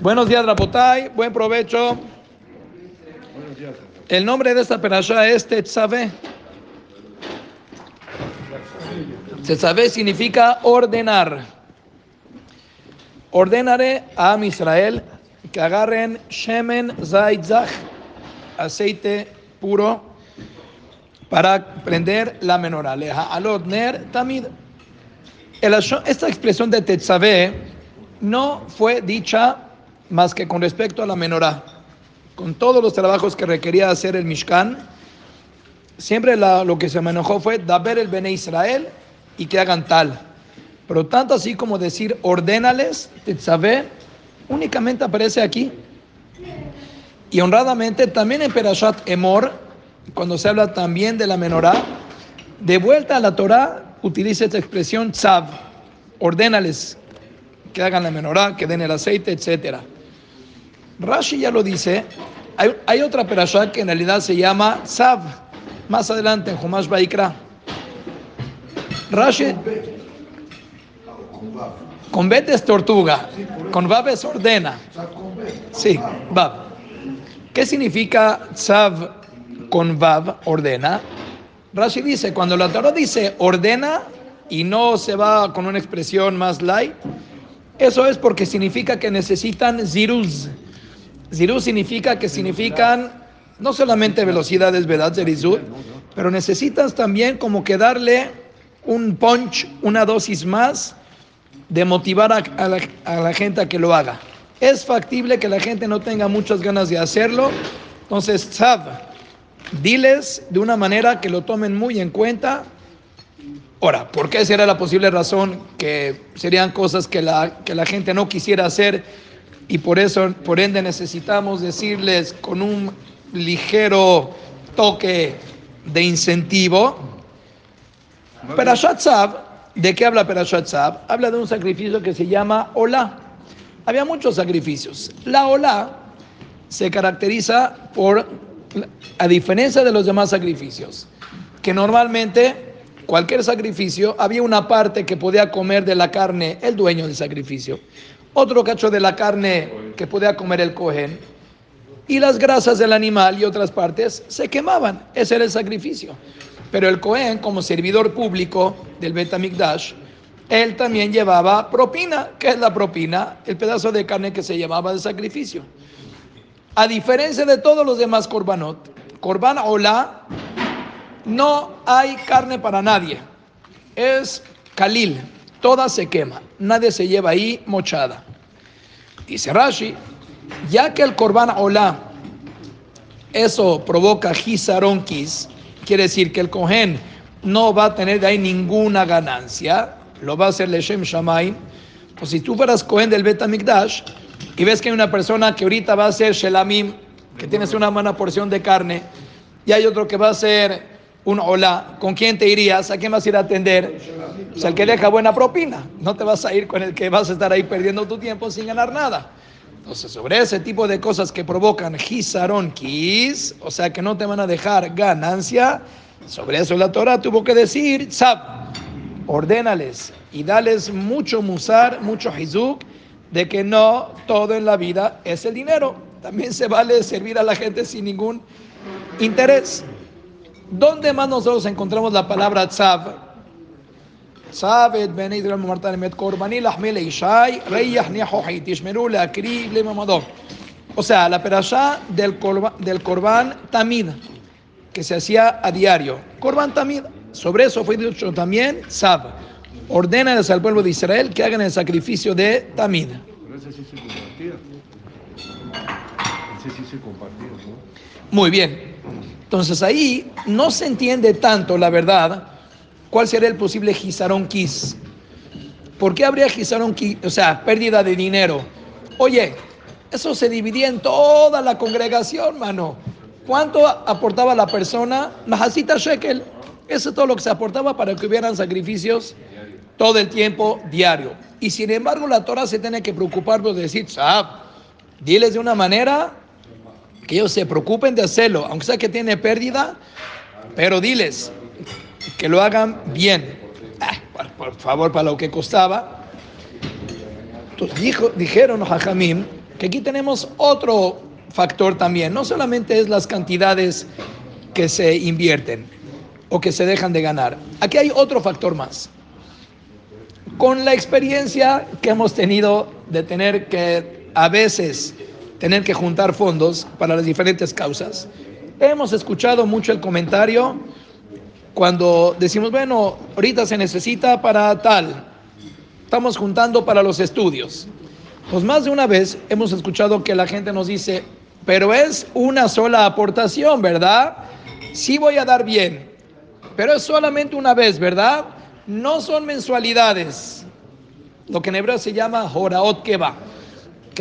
Buenos días, Rapotay. Buen provecho. El nombre de esta perashá es Tetzaveh. Tetzaveh significa ordenar. Ordenaré a Israel que agarren Shemen Zaitzach, aceite puro, para prender la menorá. Tamid. Esta expresión de Tetzaveh no fue dicha más que con respecto a la menorá. Con todos los trabajos que requería hacer el Mishkan, siempre lo que se manejó fue daber el Bene Israel y que hagan tal. Pero tanto así como decir ordénales, Tetzaveh, únicamente aparece aquí. Y honradamente también en Perashat Emor, cuando se habla también de la menorá, de vuelta a la Torah utiliza esta expresión tzav, ordénales que hagan la menorá, que den el aceite, etc. Rashi ya lo dice, hay, otra perashá que en realidad se llama tzav, más adelante en Jumash Baikra. Rashi... Con bet es tortuga, con vav es ordena. Sí, vav. ¿Qué significa tzav con vav, ordena? Rashi dice, cuando la Torah dice ordena y no se va con una expresión más light, eso es porque significa que necesitan ziruz. Ziruz significa que significan no solamente velocidades, ¿verdad? Zerizut, pero necesitas también como que darle un punch, una dosis más de motivar a, la, gente a que lo haga. Es factible que la gente no tenga muchas ganas de hacerlo, entonces, sab, Diles de una manera que lo tomen muy en cuenta. Ahora, ¿por qué sería la posible razón que serían cosas que la, que la gente no quisiera hacer y por eso, por ende, necesitamos decirles con un ligero toque de incentivo? Perashat ¿de qué habla Perashat Habla de un sacrificio que se llama Olá. Había muchos sacrificios. La Olá se caracteriza por a diferencia de los demás sacrificios, que normalmente cualquier sacrificio había una parte que podía comer de la carne el dueño del sacrificio, otro cacho de la carne que podía comer el cohen, y las grasas del animal y otras partes se quemaban. Ese era el sacrificio. Pero el cohen, como servidor público del Betamikdash, él también llevaba propina. ¿Qué es la propina? El pedazo de carne que se llamaba de sacrificio. A diferencia de todos los demás korbanot, korban hola, no hay carne para nadie. Es kalil, toda se quema, nadie se lleva ahí mochada. Dice Rashi, ya que el korban hola, eso provoca gizaronkis, quiere decir que el cohen no va a tener de ahí ninguna ganancia, lo va a hacer Leshem Shamayim. Pues si tú fueras cohen del Betamikdash, y ves que hay una persona que ahorita va a ser Shelamim, que tienes una buena porción de carne, y hay otro que va a ser un hola, ¿con quién te irías? ¿A quién vas a ir a atender? O sea, el que deja buena propina. No te vas a ir con el que vas a estar ahí perdiendo tu tiempo sin ganar nada. Entonces, sobre ese tipo de cosas que provocan gisaron kis, o sea, que no te van a dejar ganancia, sobre eso la Torah tuvo que decir, sab, ordénales y dales mucho musar, mucho hizuk, de que no todo en la vida es el dinero. También se vale servir a la gente sin ningún interés. ¿Dónde más nosotros encontramos la palabra tzav? O sea, la perashá del, korban, del korban tamid, que se hacía a diario. Korban tamid. Sobre eso fue dicho también tzav ordena al pueblo de Israel que hagan el sacrificio de Tamid. Muy bien. Entonces ahí no se entiende tanto, la verdad, cuál sería el posible Gizaron Kis. ¿Por qué habría Gizaron Kis? O sea, pérdida de dinero. Oye, eso se dividía en toda la congregación, mano. ¿Cuánto aportaba la persona? Mahasita Shekel. Eso es todo lo que se aportaba para que hubieran sacrificios todo el tiempo diario. Y sin embargo la Torah se tiene que preocupar por decir, Sab, diles de una manera que ellos se preocupen de hacerlo, aunque sea que tiene pérdida, pero diles que lo hagan bien. Ah, por, favor, para lo que costaba. Entonces dijo, dijeron Jajamim que aquí tenemos otro factor también. No solamente es las cantidades que se invierten o que se dejan de ganar. Aquí hay otro factor más. Con la experiencia que hemos tenido de tener que a veces tener que juntar fondos para las diferentes causas, hemos escuchado mucho el comentario cuando decimos, bueno, ahorita se necesita para tal, estamos juntando para los estudios. Pues más de una vez hemos escuchado que la gente nos dice, pero es una sola aportación, ¿verdad? Sí voy a dar bien, pero es solamente una vez, ¿verdad? No son mensualidades, lo que en hebreo se llama Joraot Keba,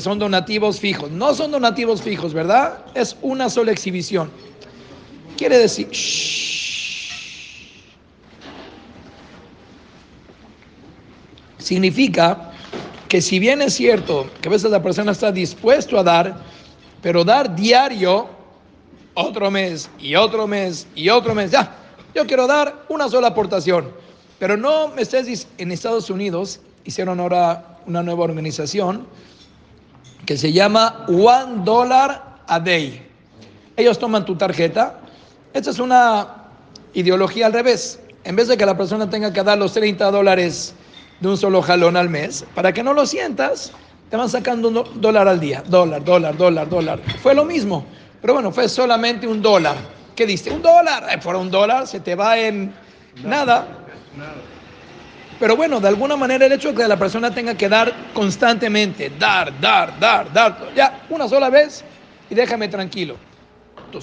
son donativos fijos. No son donativos fijos, ¿verdad? Es una sola exhibición. Quiere decir, significa que si bien es cierto que a veces la persona está dispuesto a dar, pero dar diario, otro mes y otro mes y otro mes, ya, yo quiero dar una sola aportación, pero no me estés en Estados Unidos, hicieron ahora una nueva organización que se llama One Dollar a Day. Ellos toman tu tarjeta, esta es una ideología al revés, en vez de que la persona tenga que dar los 30 dólares, de un solo jalón al mes, para que no lo sientas, te van sacando un dólar al día, dólar, dólar, dólar, dólar. Fue lo mismo, pero bueno, fue solamente un dólar. ¿Qué diste? Un dólar, por un dólar se te va en nada. Pero bueno, de alguna manera el hecho de que la persona tenga que dar constantemente, dar, dar, dar, dar, ya una sola vez y déjame tranquilo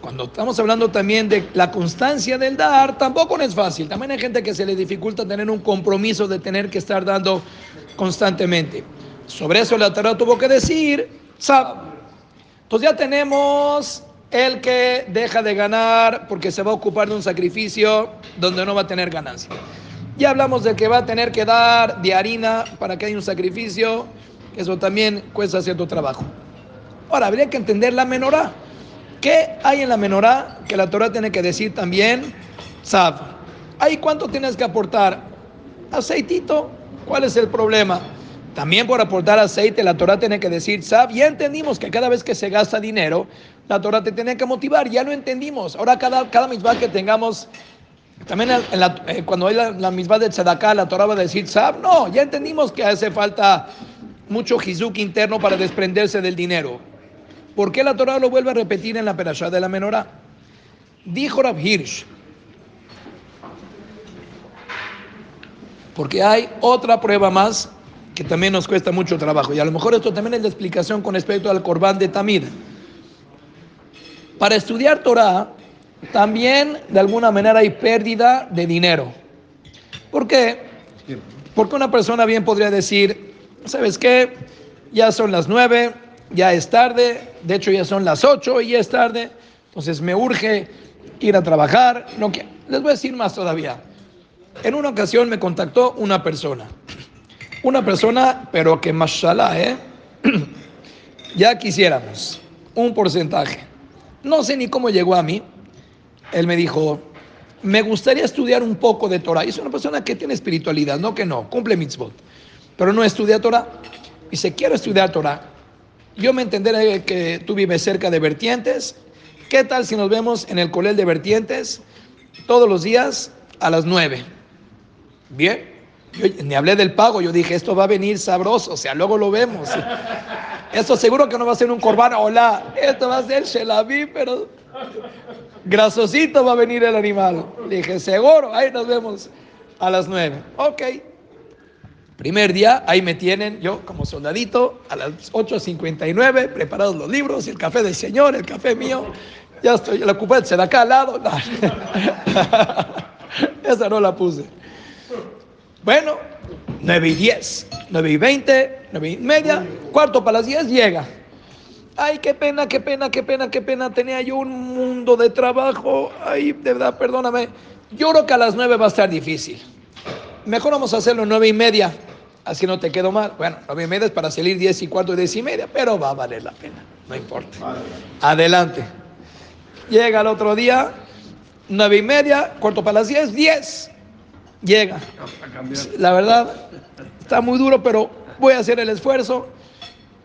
cuando estamos hablando también de la constancia del dar, tampoco es fácil. También hay gente que se le dificulta tener un compromiso de tener que estar dando constantemente. Sobre eso la Torah tuvo que decir, Sab. Entonces ya tenemos el que deja de ganar porque se va a ocupar de un sacrificio donde no va a tener ganancia. Ya hablamos de que va a tener que dar de harina para que haya un sacrificio, eso también cuesta cierto trabajo. Ahora, habría que entender la menorá. ¿Qué hay en la menorá que la Torah tiene que decir también? Sab. ¿Ahí cuánto tienes que aportar? Aceitito. ¿Cuál es el problema? También por aportar aceite, la Torah tiene que decir, Sab. Ya entendimos que cada vez que se gasta dinero, la Torah te tiene que motivar. Ya lo entendimos. Ahora cada, cada misma que tengamos también eh, cuando hay la, misma de Tzedakah, la Torah va a decir, Sab, no, ya entendimos que hace falta mucho jizuk interno para desprenderse del dinero. ¿Por qué la Torah lo vuelve a repetir en la perashá de la menorá? Dijo Rab Hirsch, porque hay otra prueba más que también nos cuesta mucho trabajo, y a lo mejor esto también es la explicación con respecto al Corbán de Tamid. Para estudiar Torah, también de alguna manera hay pérdida de dinero. ¿Por qué? Porque una persona bien podría decir, ¿sabes qué? Ya son las nueve, ya es tarde, de hecho ya son las 8 y ya es tarde, entonces me urge ir a trabajar. No, les voy a decir más todavía. En una ocasión me contactó una persona, una persona, pero que mashallah, ¿eh? ya quisiéramos un porcentaje. No sé ni cómo llegó a mí. Él me dijo, me gustaría estudiar un poco de Torah. Y es una persona que tiene espiritualidad, no que no, cumple mitzvot, pero no estudia Torah. Dice, quiero estudiar Torah yo me entenderé que tú vives cerca de Vertientes. ¿Qué tal si nos vemos en el colel de Vertientes todos los días a las 9? Bien. Yo ni hablé del pago, yo dije, esto va a venir sabroso, o sea, luego lo vemos. Esto seguro que no va a ser un corbán, hola, esto va a ser shelaví, pero grasosito va a venir el animal. dije, seguro, ahí nos vemos a las 9. Ok. Primer día, ahí me tienen, yo como soldadito, a las 8.59, preparados los libros, el café del Señor, el café mío. Ya estoy, la ocupé de acá al lado. Esa no la puse. Bueno, 9 y 10, 9 y 20, 9 y media, cuarto para las 10 llega. Ay, qué pena, qué pena, qué pena, qué pena. Tenía yo un mundo de trabajo. Ay, de verdad, perdóname. Yo creo que a las 9 va a estar difícil mejor vamos a hacerlo nueve y media, así no te quedo mal. Bueno, nueve y media es para salir diez y cuarto, diez y media, pero va a valer la pena, no importa. Adelante. Llega el otro día, nueve y media, cuarto para las diez, diez. Llega. La verdad, está muy duro, pero voy a hacer el esfuerzo.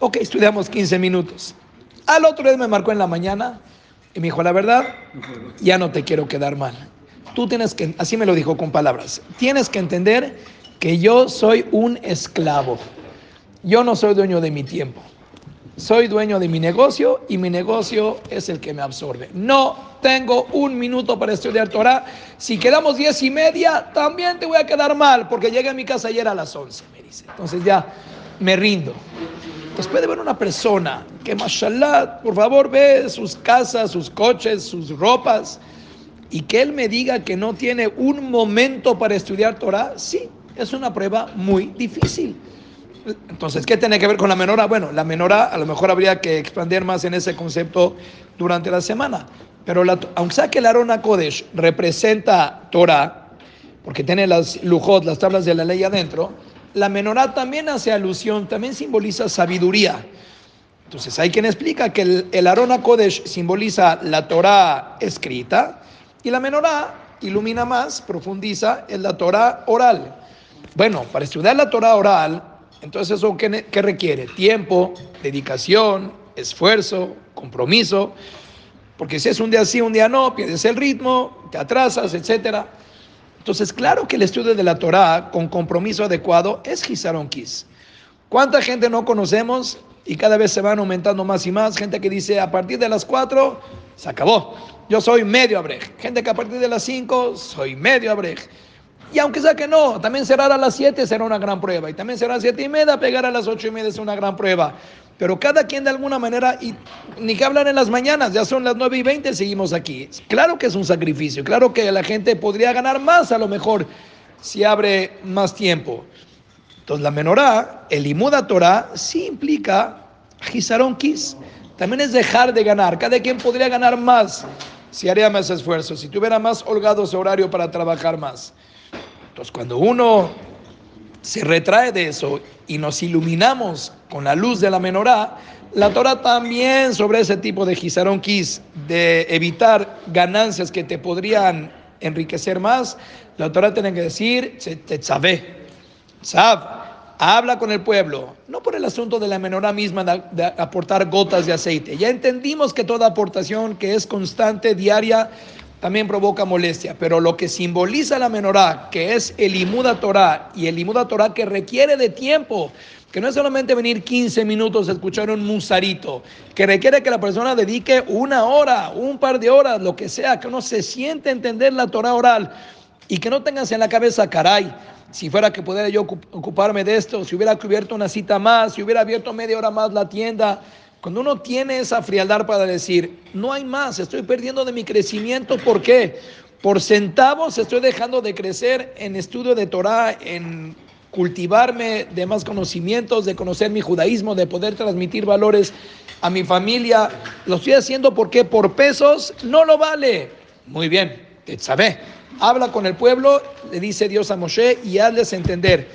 Ok, estudiamos 15 minutos. Al otro día me marcó en la mañana y me dijo, la verdad, ya no te quiero quedar mal. Tú tienes que, así me lo dijo con palabras, tienes que entender que yo soy un esclavo. Yo no soy dueño de mi tiempo. Soy dueño de mi negocio y mi negocio es el que me absorbe. No tengo un minuto para estudiar Torah. Si quedamos diez y media, también te voy a quedar mal porque llegué a mi casa ayer a las once, me dice. Entonces ya me rindo. Entonces puede ver una persona que, mashallah, por favor, ve sus casas, sus coches, sus ropas y que él me diga que no tiene un momento para estudiar Torah. Sí, es una prueba muy difícil. Entonces, ¿qué tiene que ver con la menora? Bueno, la menora a lo mejor habría que expandir más en ese concepto durante la semana. Pero aunque sea que el Arona Kodesh representa Torah, porque tiene las lujot, las tablas de la ley adentro, la menorá también hace alusión, también simboliza sabiduría. Entonces hay quien explica que el, el Arona Kodesh simboliza la Torah escrita y la menorá ilumina más, profundiza en la Torah oral. Bueno, para estudiar la Torah oral, entonces, ¿eso qué, requiere? Tiempo, dedicación, esfuerzo, compromiso. Porque si es un día sí, un día no, pierdes el ritmo, te atrasas, etc. Entonces, claro que el estudio de la Torah con compromiso adecuado es Hisaron Kis. ¿Cuánta gente no conocemos y cada vez se van aumentando más y más? Gente que dice a partir de las 4 se acabó. Yo soy medio abrej. Gente que a partir de las 5 soy medio abrej. Y aunque sea que no, también cerrar a las 7 será una gran prueba. Y también será a las 7 y media, pegar a las 8 y media es una gran prueba. Pero cada quien de alguna manera, y ni que hablar en las mañanas, ya son las 9 y 20, seguimos aquí. Claro que es un sacrificio, claro que la gente podría ganar más a lo mejor si abre más tiempo. Entonces la menorá, el imuda Torah, sí implica Gizaron Kis. También es dejar de ganar. Cada quien podría ganar más si haría más esfuerzo, si tuviera más holgado su horario para trabajar más. Entonces, cuando uno se retrae de eso y nos iluminamos con la luz de la menorá, la Torah también sobre ese tipo de Gizaron Kis, de evitar ganancias que te podrían enriquecer más, la Torah tiene que decir, te sabe, habla con el pueblo, no por el asunto de la menorá misma de aportar gotas de aceite. Ya entendimos que toda aportación que es constante, diaria, también provoca molestia, pero lo que simboliza la menorá, que es el imuda Torah y el imuda Torah que requiere de tiempo, que no es solamente venir 15 minutos a escuchar un musarito, que requiere que la persona dedique una hora, un par de horas, lo que sea, que uno se siente entender la Torah oral y que no tengas en la cabeza, caray, si fuera que pudiera yo ocuparme de esto, si hubiera cubierto una cita más, si hubiera abierto media hora más la tienda, cuando uno tiene esa frialdad para decir, no hay más, estoy perdiendo de mi crecimiento, ¿por qué? Por centavos estoy dejando de crecer en estudio de Torah, en cultivarme de más conocimientos, de conocer mi judaísmo, de poder transmitir valores a mi familia. Lo estoy haciendo porque por pesos no lo vale. Muy bien, sabe. Habla con el pueblo, le dice Dios a Moshe y hazles entender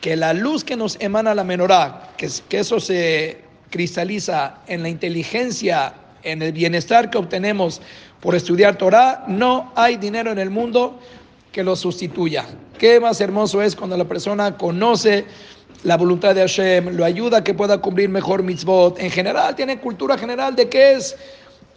que la luz que nos emana la menorá, que, que eso se cristaliza en la inteligencia, en el bienestar que obtenemos por estudiar Torah, no hay dinero en el mundo que lo sustituya. Qué más hermoso es cuando la persona conoce la voluntad de Hashem, lo ayuda a que pueda cumplir mejor mitzvot. En general, tiene cultura general de qué es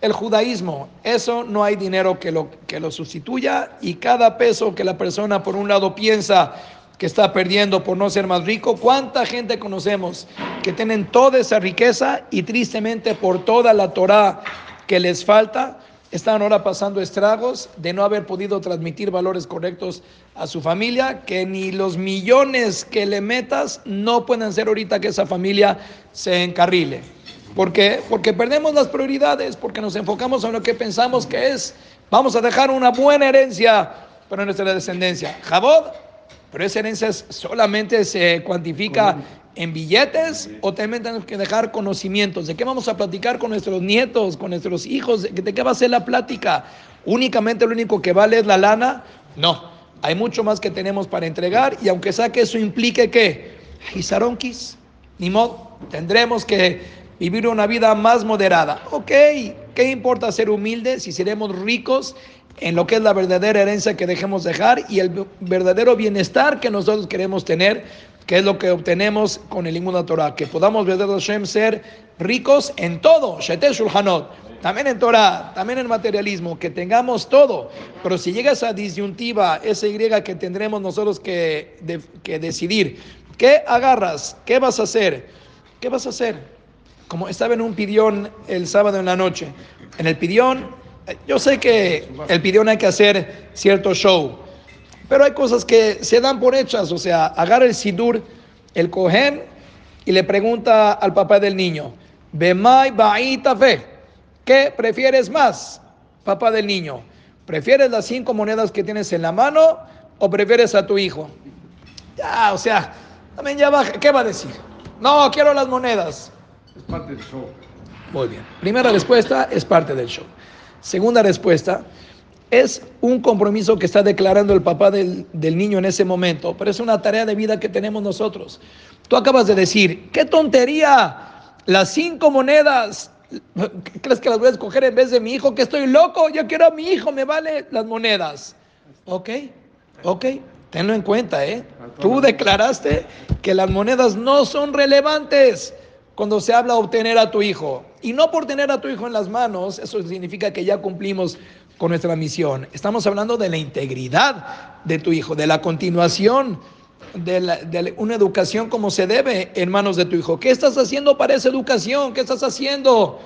el judaísmo. Eso no hay dinero que lo, que lo sustituya y cada peso que la persona por un lado piensa que está perdiendo por no ser más rico. ¿Cuánta gente conocemos que tienen toda esa riqueza y tristemente por toda la Torah que les falta, están ahora pasando estragos de no haber podido transmitir valores correctos a su familia, que ni los millones que le metas no pueden hacer ahorita que esa familia se encarrile. ¿Por qué? Porque perdemos las prioridades, porque nos enfocamos en lo que pensamos que es, vamos a dejar una buena herencia para nuestra descendencia. Jabod pero esa herencia solamente se cuantifica en billetes o también tenemos que dejar conocimientos. ¿De qué vamos a platicar con nuestros nietos, con nuestros hijos? ¿De qué va a ser la plática? ¿Únicamente lo único que vale es la lana? No. Hay mucho más que tenemos para entregar y aunque sea que eso implique que, Gizaronquis, ni modo, tendremos que vivir una vida más moderada. Ok, ¿qué importa ser humilde si seremos ricos en lo que es la verdadera herencia que dejemos dejar y el verdadero bienestar que nosotros queremos tener que es lo que obtenemos con el Limud Torah, que podamos, ver Hashem, ser ricos en todo, Shetel también en Torah, también en materialismo, que tengamos todo, pero si llega esa disyuntiva, esa Y que tendremos nosotros que, que decidir, ¿qué agarras? ¿Qué vas a hacer? ¿Qué vas a hacer? Como estaba en un pidión el sábado en la noche, en el pidión, yo sé que el pidión hay que hacer cierto show, pero hay cosas que se dan por hechas, o sea, agarra el sidur, el cohen, y le pregunta al papá del niño, Bemai Baita Fe, ¿qué prefieres más, papá del niño? ¿Prefieres las cinco monedas que tienes en la mano o prefieres a tu hijo? Ya, o sea, también ya baja, ¿qué va a decir? No, quiero las monedas. Es parte del show. Muy bien. Primera respuesta, es parte del show. Segunda respuesta, es un compromiso que está declarando el papá del, niño en ese momento, pero es una tarea de vida que tenemos nosotros. Tú acabas de decir, qué tontería, las cinco monedas, ¿crees que las voy a escoger en vez de mi hijo? Que estoy loco, yo quiero a mi hijo, me vale las monedas. Ok, ok, tenlo en cuenta, ¿eh? Tú declaraste que las monedas no son relevantes cuando se habla de obtener a tu hijo. Y no por tener a tu hijo en las manos, eso significa que ya cumplimos con nuestra misión. Estamos hablando de la integridad de tu hijo, de la continuación de, una educación como se debe en manos de tu hijo. ¿Qué estás haciendo para esa educación? ¿Qué estás haciendo?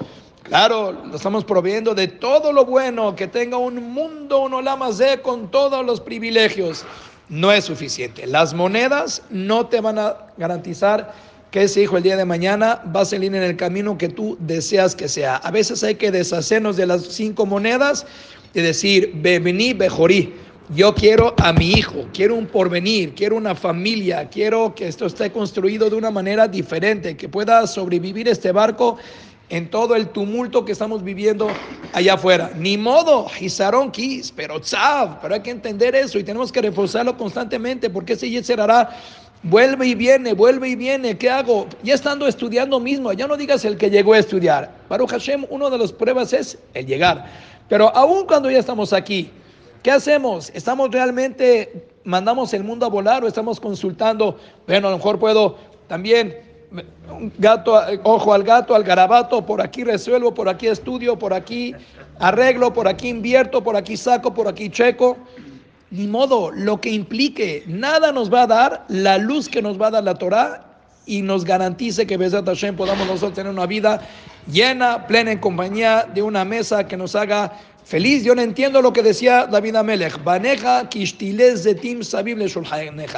Claro, lo estamos proveyendo de todo lo bueno, que tenga un mundo, un de con todos los privilegios. No es suficiente. Las monedas no te van a garantizar que ese hijo el día de mañana va a salir en el camino que tú deseas que sea. A veces hay que deshacernos de las cinco monedas y decir, vení, bejorí. Yo quiero a mi hijo, quiero un porvenir, quiero una familia, quiero que esto esté construido de una manera diferente, que pueda sobrevivir este barco en todo el tumulto que estamos viviendo allá afuera. Ni modo, Gizaron Kis, pero tzav, pero hay que entender eso y tenemos que reforzarlo constantemente porque ese hará Vuelve y viene, vuelve y viene. ¿Qué hago? Ya estando estudiando mismo, ya no digas el que llegó a estudiar. Baruch Hashem, una de las pruebas es el llegar. Pero aún cuando ya estamos aquí, ¿qué hacemos? ¿Estamos realmente, mandamos el mundo a volar o estamos consultando? Bueno, a lo mejor puedo también, gato, ojo al gato, al garabato, por aquí resuelvo, por aquí estudio, por aquí arreglo, por aquí invierto, por aquí saco, por aquí checo ni modo, lo que implique, nada nos va a dar la luz que nos va a dar la Torah y nos garantice que Besat podamos nosotros tener una vida llena, plena en compañía de una mesa que nos haga feliz. Yo no entiendo lo que decía David Amelech. Baneja kishtiles de tim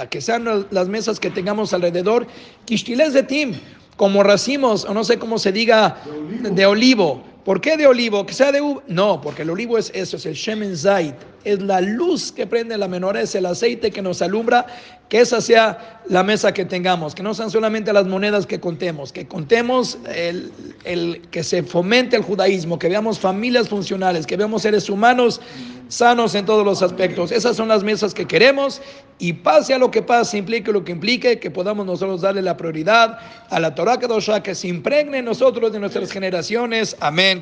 que sean las mesas que tengamos alrededor, kishtiles de tim, como racimos, o no sé cómo se diga, de olivo. ¿Por qué de olivo? Que sea de uva. No, porque el olivo es eso, es el Shemen Zait. Es la luz que prende la menor, es el aceite que nos alumbra. Que esa sea la mesa que tengamos. Que no sean solamente las monedas que contemos. Que contemos el, el que se fomente el judaísmo. Que veamos familias funcionales. Que veamos seres humanos sanos en todos los aspectos. Esas son las mesas que queremos y pase a lo que pase, implique lo que implique, que podamos nosotros darle la prioridad a la Torah Kedosha, que se impregne en nosotros de nuestras generaciones. Amén.